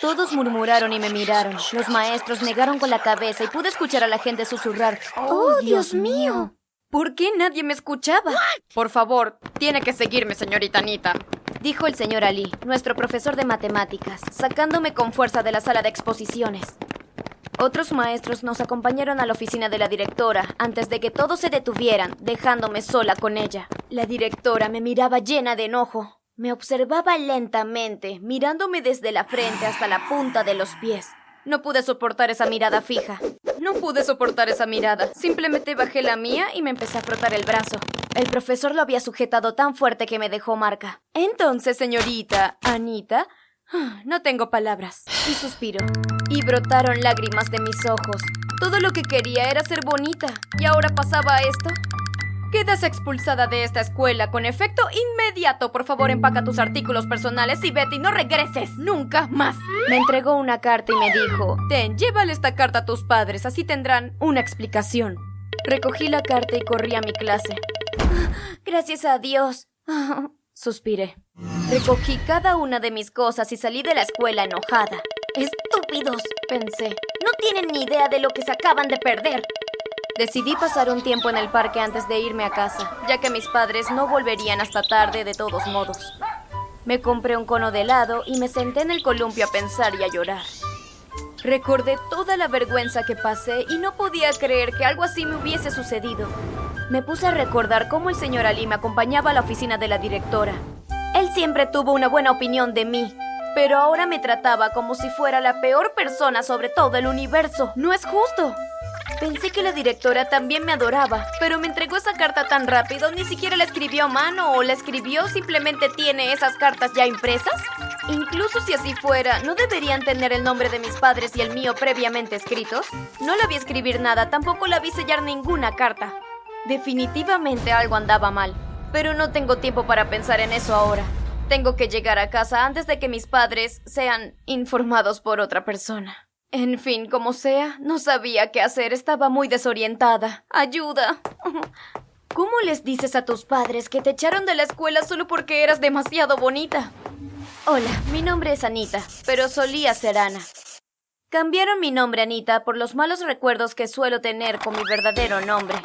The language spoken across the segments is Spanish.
Todos murmuraron y me miraron. Los maestros negaron con la cabeza y pude escuchar a la gente susurrar. ¡Oh, Dios mío! ¿Por qué nadie me escuchaba? Por favor, tiene que seguirme, señorita Anita. Dijo el señor Ali, nuestro profesor de matemáticas, sacándome con fuerza de la sala de exposiciones. Otros maestros nos acompañaron a la oficina de la directora antes de que todos se detuvieran, dejándome sola con ella. La directora me miraba llena de enojo. Me observaba lentamente, mirándome desde la frente hasta la punta de los pies. No pude soportar esa mirada fija. No pude soportar esa mirada. Simplemente bajé la mía y me empecé a frotar el brazo. El profesor lo había sujetado tan fuerte que me dejó marca. Entonces, señorita, Anita, no tengo palabras. Y suspiro. Y brotaron lágrimas de mis ojos. Todo lo que quería era ser bonita. ¿Y ahora pasaba esto? Quedas expulsada de esta escuela con efecto inmediato. Por favor, empaca tus artículos personales y vete y no regreses nunca más. Me entregó una carta y me dijo, ten, llévale esta carta a tus padres, así tendrán una explicación. Recogí la carta y corrí a mi clase. Gracias a Dios. Suspiré. Recogí cada una de mis cosas y salí de la escuela enojada. Estúpidos, pensé. No tienen ni idea de lo que se acaban de perder. Decidí pasar un tiempo en el parque antes de irme a casa, ya que mis padres no volverían hasta tarde de todos modos. Me compré un cono de helado y me senté en el columpio a pensar y a llorar. Recordé toda la vergüenza que pasé y no podía creer que algo así me hubiese sucedido. Me puse a recordar cómo el señor Ali me acompañaba a la oficina de la directora. Él siempre tuvo una buena opinión de mí, pero ahora me trataba como si fuera la peor persona sobre todo el universo. No es justo. Pensé que la directora también me adoraba, pero me entregó esa carta tan rápido, ni siquiera la escribió a mano o la escribió, simplemente tiene esas cartas ya impresas. Incluso si así fuera, ¿no deberían tener el nombre de mis padres y el mío previamente escritos? No la vi escribir nada, tampoco la vi sellar ninguna carta. Definitivamente algo andaba mal, pero no tengo tiempo para pensar en eso ahora. Tengo que llegar a casa antes de que mis padres sean informados por otra persona. En fin, como sea, no sabía qué hacer, estaba muy desorientada. ¡Ayuda! ¿Cómo les dices a tus padres que te echaron de la escuela solo porque eras demasiado bonita? Hola, mi nombre es Anita, pero solía ser Ana. Cambiaron mi nombre Anita por los malos recuerdos que suelo tener con mi verdadero nombre.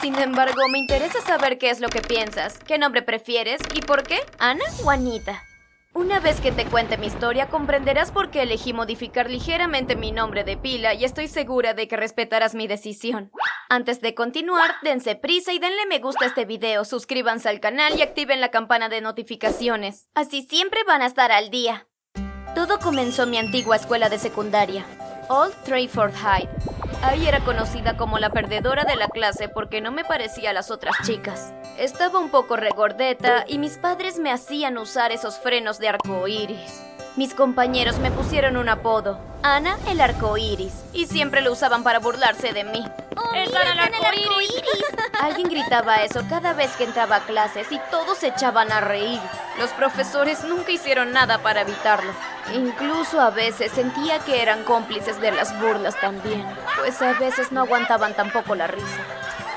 Sin embargo, me interesa saber qué es lo que piensas, qué nombre prefieres y por qué, Ana o Anita. Una vez que te cuente mi historia, comprenderás por qué elegí modificar ligeramente mi nombre de pila y estoy segura de que respetarás mi decisión. Antes de continuar, dense prisa y denle me gusta a este video, suscríbanse al canal y activen la campana de notificaciones. Así siempre van a estar al día. Todo comenzó en mi antigua escuela de secundaria, Old Trayford High. Ahí era conocida como la perdedora de la clase porque no me parecía a las otras chicas. Estaba un poco regordeta y mis padres me hacían usar esos frenos de arco iris. Mis compañeros me pusieron un apodo, Ana el arco iris, y siempre lo usaban para burlarse de mí. Oh, ¡Es Ana el arco iris! Alguien gritaba eso cada vez que entraba a clases y todos se echaban a reír. Los profesores nunca hicieron nada para evitarlo. Incluso a veces sentía que eran cómplices de las burlas también, pues a veces no aguantaban tampoco la risa.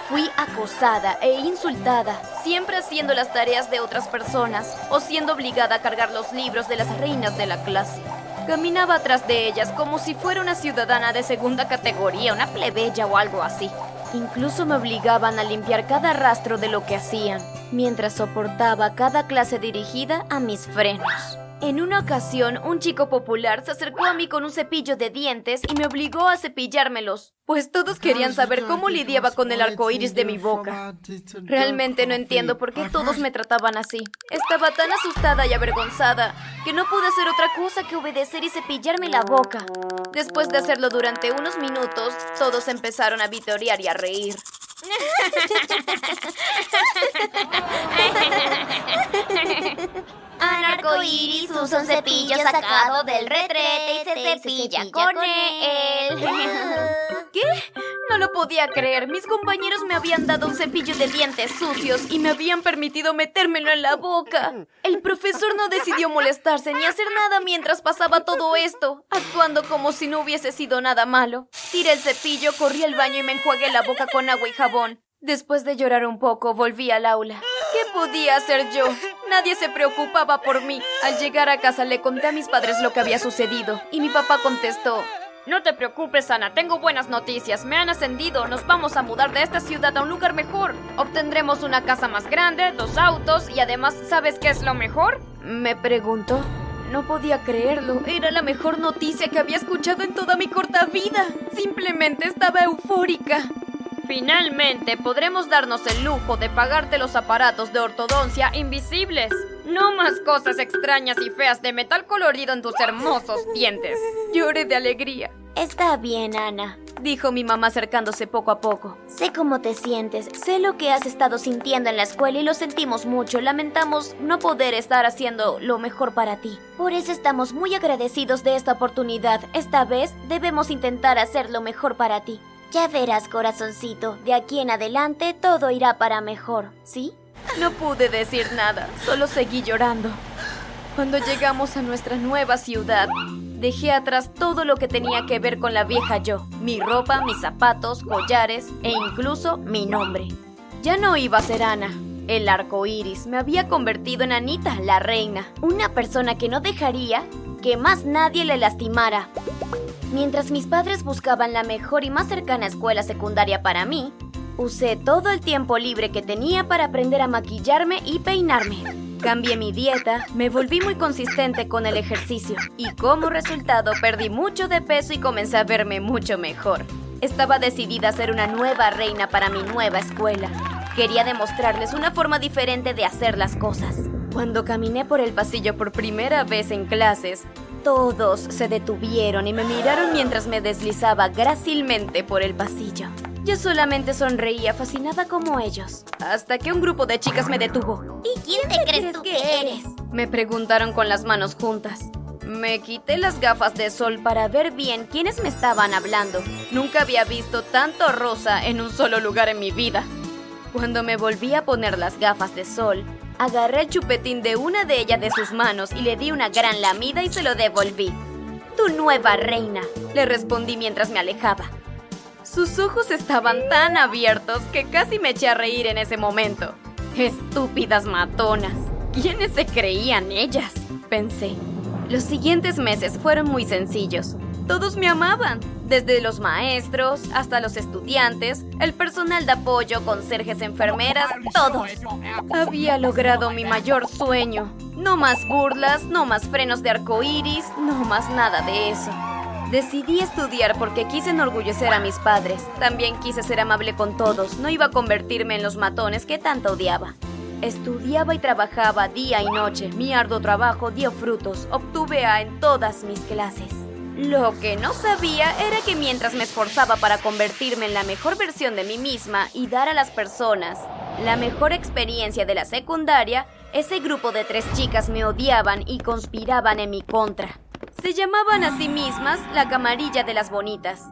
Fui acosada e insultada, siempre haciendo las tareas de otras personas o siendo obligada a cargar los libros de las reinas de la clase. Caminaba atrás de ellas como si fuera una ciudadana de segunda categoría, una plebeya o algo así. Incluso me obligaban a limpiar cada rastro de lo que hacían, mientras soportaba cada clase dirigida a mis frenos. En una ocasión, un chico popular se acercó a mí con un cepillo de dientes y me obligó a cepillármelos, pues todos querían saber cómo lidiaba con el arco iris de mi boca. Realmente no entiendo por qué todos me trataban así. Estaba tan asustada y avergonzada que no pude hacer otra cosa que obedecer y cepillarme la boca. Después de hacerlo durante unos minutos, todos empezaron a vitorear y a reír. Arco iris usa un cepillo sacado del retrete y se cepilla con él. ¿Qué? No lo podía creer. Mis compañeros me habían dado un cepillo de dientes sucios y me habían permitido metérmelo en la boca. El profesor no decidió molestarse ni hacer nada mientras pasaba todo esto, actuando como si no hubiese sido nada malo. Tiré el cepillo, corrí al baño y me enjuagué la boca con agua y jabón. Después de llorar un poco, volví al aula. ¿Qué podía ser yo? Nadie se preocupaba por mí. Al llegar a casa le conté a mis padres lo que había sucedido y mi papá contestó, no te preocupes, Ana, tengo buenas noticias. Me han ascendido, nos vamos a mudar de esta ciudad a un lugar mejor. Obtendremos una casa más grande, dos autos y además, ¿sabes qué es lo mejor? Me preguntó. No podía creerlo. Era la mejor noticia que había escuchado en toda mi corta vida. Simplemente estaba eufórica. Finalmente podremos darnos el lujo de pagarte los aparatos de ortodoncia invisibles. No más cosas extrañas y feas de metal colorido en tus hermosos dientes. Lloré de alegría. Está bien, Ana, dijo mi mamá acercándose poco a poco. Sé cómo te sientes, sé lo que has estado sintiendo en la escuela y lo sentimos mucho. Lamentamos no poder estar haciendo lo mejor para ti. Por eso estamos muy agradecidos de esta oportunidad. Esta vez debemos intentar hacer lo mejor para ti. Ya verás, corazoncito, de aquí en adelante todo irá para mejor, ¿sí? No pude decir nada, solo seguí llorando. Cuando llegamos a nuestra nueva ciudad, dejé atrás todo lo que tenía que ver con la vieja yo, mi ropa, mis zapatos, collares e incluso mi nombre. Ya no iba a ser Ana. El arco iris me había convertido en Anita, la reina, una persona que no dejaría que más nadie le lastimara. Mientras mis padres buscaban la mejor y más cercana escuela secundaria para mí, usé todo el tiempo libre que tenía para aprender a maquillarme y peinarme. Cambié mi dieta, me volví muy consistente con el ejercicio y como resultado perdí mucho de peso y comencé a verme mucho mejor. Estaba decidida a ser una nueva reina para mi nueva escuela. Quería demostrarles una forma diferente de hacer las cosas. Cuando caminé por el pasillo por primera vez en clases, todos se detuvieron y me miraron mientras me deslizaba grácilmente por el pasillo. Yo solamente sonreía fascinada como ellos, hasta que un grupo de chicas me detuvo. ¿Y quién te crees tú que eres? Me preguntaron con las manos juntas. Me quité las gafas de sol para ver bien quiénes me estaban hablando. Nunca había visto tanto rosa en un solo lugar en mi vida. Cuando me volví a poner las gafas de sol, Agarré el chupetín de una de ellas de sus manos y le di una gran lamida y se lo devolví. Tu nueva reina, le respondí mientras me alejaba. Sus ojos estaban tan abiertos que casi me eché a reír en ese momento. Estúpidas matonas. ¿Quiénes se creían ellas? Pensé. Los siguientes meses fueron muy sencillos. Todos me amaban, desde los maestros hasta los estudiantes, el personal de apoyo, conserjes, enfermeras, todos. Había logrado mi mayor sueño. No más burlas, no más frenos de arco iris, no más nada de eso. Decidí estudiar porque quise enorgullecer a mis padres. También quise ser amable con todos. No iba a convertirme en los matones que tanto odiaba. Estudiaba y trabajaba día y noche. Mi arduo trabajo dio frutos. Obtuve A en todas mis clases. Lo que no sabía era que mientras me esforzaba para convertirme en la mejor versión de mí misma y dar a las personas la mejor experiencia de la secundaria, ese grupo de tres chicas me odiaban y conspiraban en mi contra. Se llamaban a sí mismas la camarilla de las bonitas.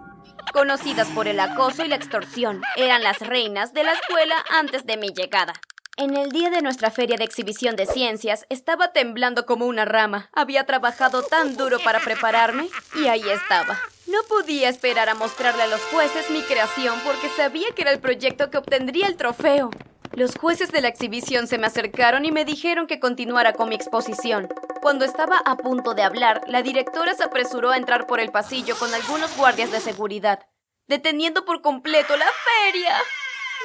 Conocidas por el acoso y la extorsión, eran las reinas de la escuela antes de mi llegada. En el día de nuestra feria de exhibición de ciencias estaba temblando como una rama. Había trabajado tan duro para prepararme y ahí estaba. No podía esperar a mostrarle a los jueces mi creación porque sabía que era el proyecto que obtendría el trofeo. Los jueces de la exhibición se me acercaron y me dijeron que continuara con mi exposición. Cuando estaba a punto de hablar, la directora se apresuró a entrar por el pasillo con algunos guardias de seguridad, deteniendo por completo la feria.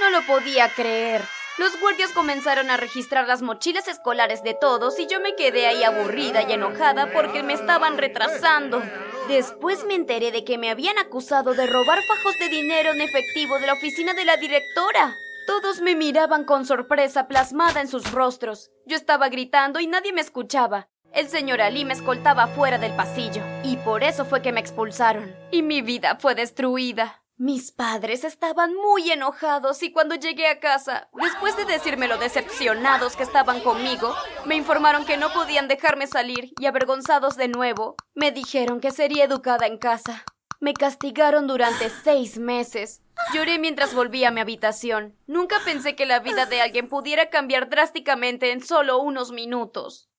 No lo podía creer. Los guardias comenzaron a registrar las mochilas escolares de todos y yo me quedé ahí aburrida y enojada porque me estaban retrasando. Después me enteré de que me habían acusado de robar fajos de dinero en efectivo de la oficina de la directora. Todos me miraban con sorpresa plasmada en sus rostros. Yo estaba gritando y nadie me escuchaba. El señor Ali me escoltaba fuera del pasillo, y por eso fue que me expulsaron. Y mi vida fue destruida. Mis padres estaban muy enojados y cuando llegué a casa, después de decirme lo decepcionados que estaban conmigo, me informaron que no podían dejarme salir y avergonzados de nuevo, me dijeron que sería educada en casa. Me castigaron durante seis meses. Lloré mientras volví a mi habitación. Nunca pensé que la vida de alguien pudiera cambiar drásticamente en solo unos minutos.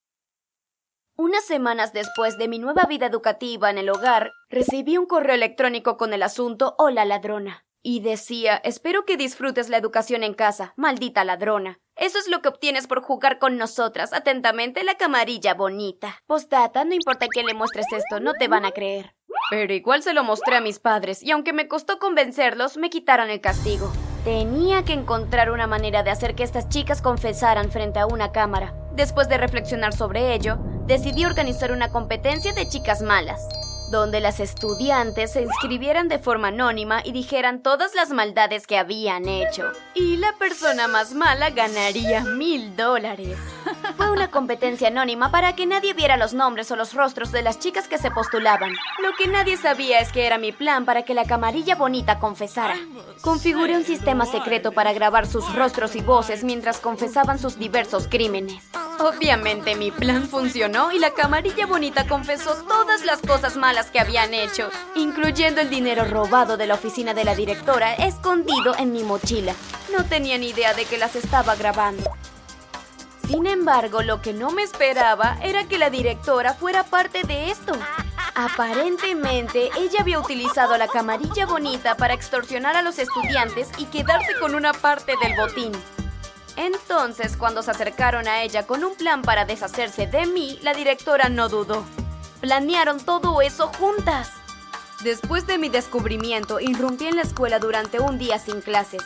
Unas semanas después de mi nueva vida educativa en el hogar, recibí un correo electrónico con el asunto Hola ladrona. Y decía, espero que disfrutes la educación en casa, maldita ladrona. Eso es lo que obtienes por jugar con nosotras. Atentamente, la camarilla bonita. Postdata, no importa que le muestres esto, no te van a creer. Pero igual se lo mostré a mis padres, y aunque me costó convencerlos, me quitaron el castigo. Tenía que encontrar una manera de hacer que estas chicas confesaran frente a una cámara. Después de reflexionar sobre ello, decidí organizar una competencia de chicas malas donde las estudiantes se inscribieran de forma anónima y dijeran todas las maldades que habían hecho. Y la persona más mala ganaría mil dólares. Fue una competencia anónima para que nadie viera los nombres o los rostros de las chicas que se postulaban. Lo que nadie sabía es que era mi plan para que la camarilla bonita confesara. Configuré un sistema secreto para grabar sus rostros y voces mientras confesaban sus diversos crímenes. Obviamente mi plan funcionó y la camarilla bonita confesó todas las cosas malas que habían hecho, incluyendo el dinero robado de la oficina de la directora escondido en mi mochila. No tenía ni idea de que las estaba grabando. Sin embargo, lo que no me esperaba era que la directora fuera parte de esto. Aparentemente, ella había utilizado la camarilla bonita para extorsionar a los estudiantes y quedarse con una parte del botín. Entonces, cuando se acercaron a ella con un plan para deshacerse de mí, la directora no dudó. Planearon todo eso juntas. Después de mi descubrimiento, irrumpí en la escuela durante un día sin clases.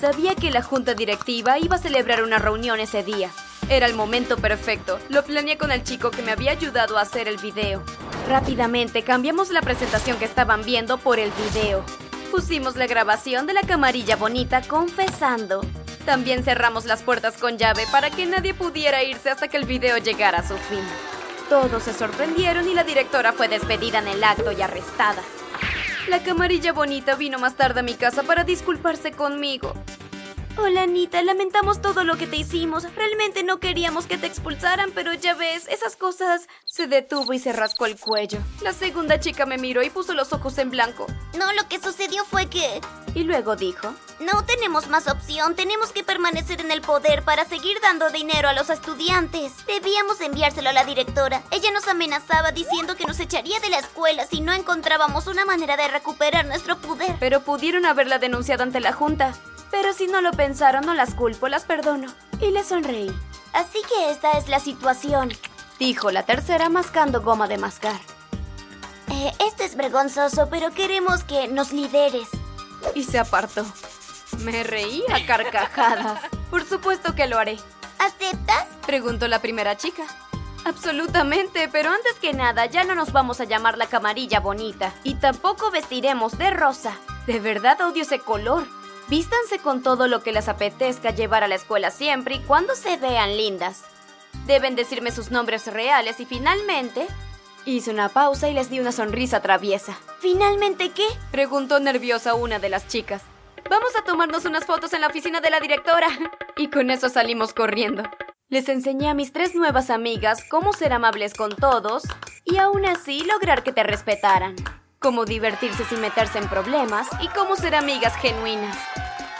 Sabía que la junta directiva iba a celebrar una reunión ese día. Era el momento perfecto. Lo planeé con el chico que me había ayudado a hacer el video. Rápidamente cambiamos la presentación que estaban viendo por el video. Pusimos la grabación de la camarilla bonita confesando. También cerramos las puertas con llave para que nadie pudiera irse hasta que el video llegara a su fin. Todos se sorprendieron y la directora fue despedida en el acto y arrestada. La camarilla bonita vino más tarde a mi casa para disculparse conmigo. Hola Anita, lamentamos todo lo que te hicimos. Realmente no queríamos que te expulsaran, pero ya ves, esas cosas... Se detuvo y se rascó el cuello. La segunda chica me miró y puso los ojos en blanco. No, lo que sucedió fue que... Y luego dijo... No tenemos más opción, tenemos que permanecer en el poder para seguir dando dinero a los estudiantes. Debíamos enviárselo a la directora. Ella nos amenazaba diciendo que nos echaría de la escuela si no encontrábamos una manera de recuperar nuestro poder. Pero pudieron haberla denunciado ante la junta. Pero si no lo pensaron, no las culpo, las perdono. Y le sonreí. Así que esta es la situación, dijo la tercera mascando goma de mascar. Eh, esto es vergonzoso, pero queremos que nos lideres. Y se apartó. Me reí a carcajadas. Por supuesto que lo haré. ¿Aceptas? Preguntó la primera chica. Absolutamente, pero antes que nada ya no nos vamos a llamar la camarilla bonita y tampoco vestiremos de rosa. De verdad odio ese color. Vístanse con todo lo que les apetezca llevar a la escuela siempre y cuando se vean lindas. Deben decirme sus nombres reales y finalmente... Hice una pausa y les di una sonrisa traviesa. ¿Finalmente qué? Preguntó nerviosa una de las chicas. Vamos a tomarnos unas fotos en la oficina de la directora. Y con eso salimos corriendo. Les enseñé a mis tres nuevas amigas cómo ser amables con todos y aún así lograr que te respetaran. Cómo divertirse sin meterse en problemas y cómo ser amigas genuinas.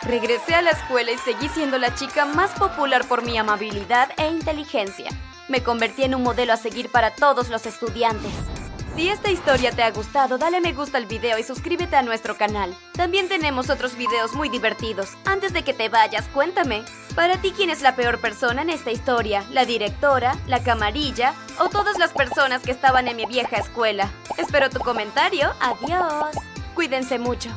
Regresé a la escuela y seguí siendo la chica más popular por mi amabilidad e inteligencia. Me convertí en un modelo a seguir para todos los estudiantes. Si esta historia te ha gustado, dale me gusta al video y suscríbete a nuestro canal. También tenemos otros videos muy divertidos. Antes de que te vayas, cuéntame, para ti quién es la peor persona en esta historia, la directora, la camarilla o todas las personas que estaban en mi vieja escuela. Espero tu comentario. Adiós. Cuídense mucho.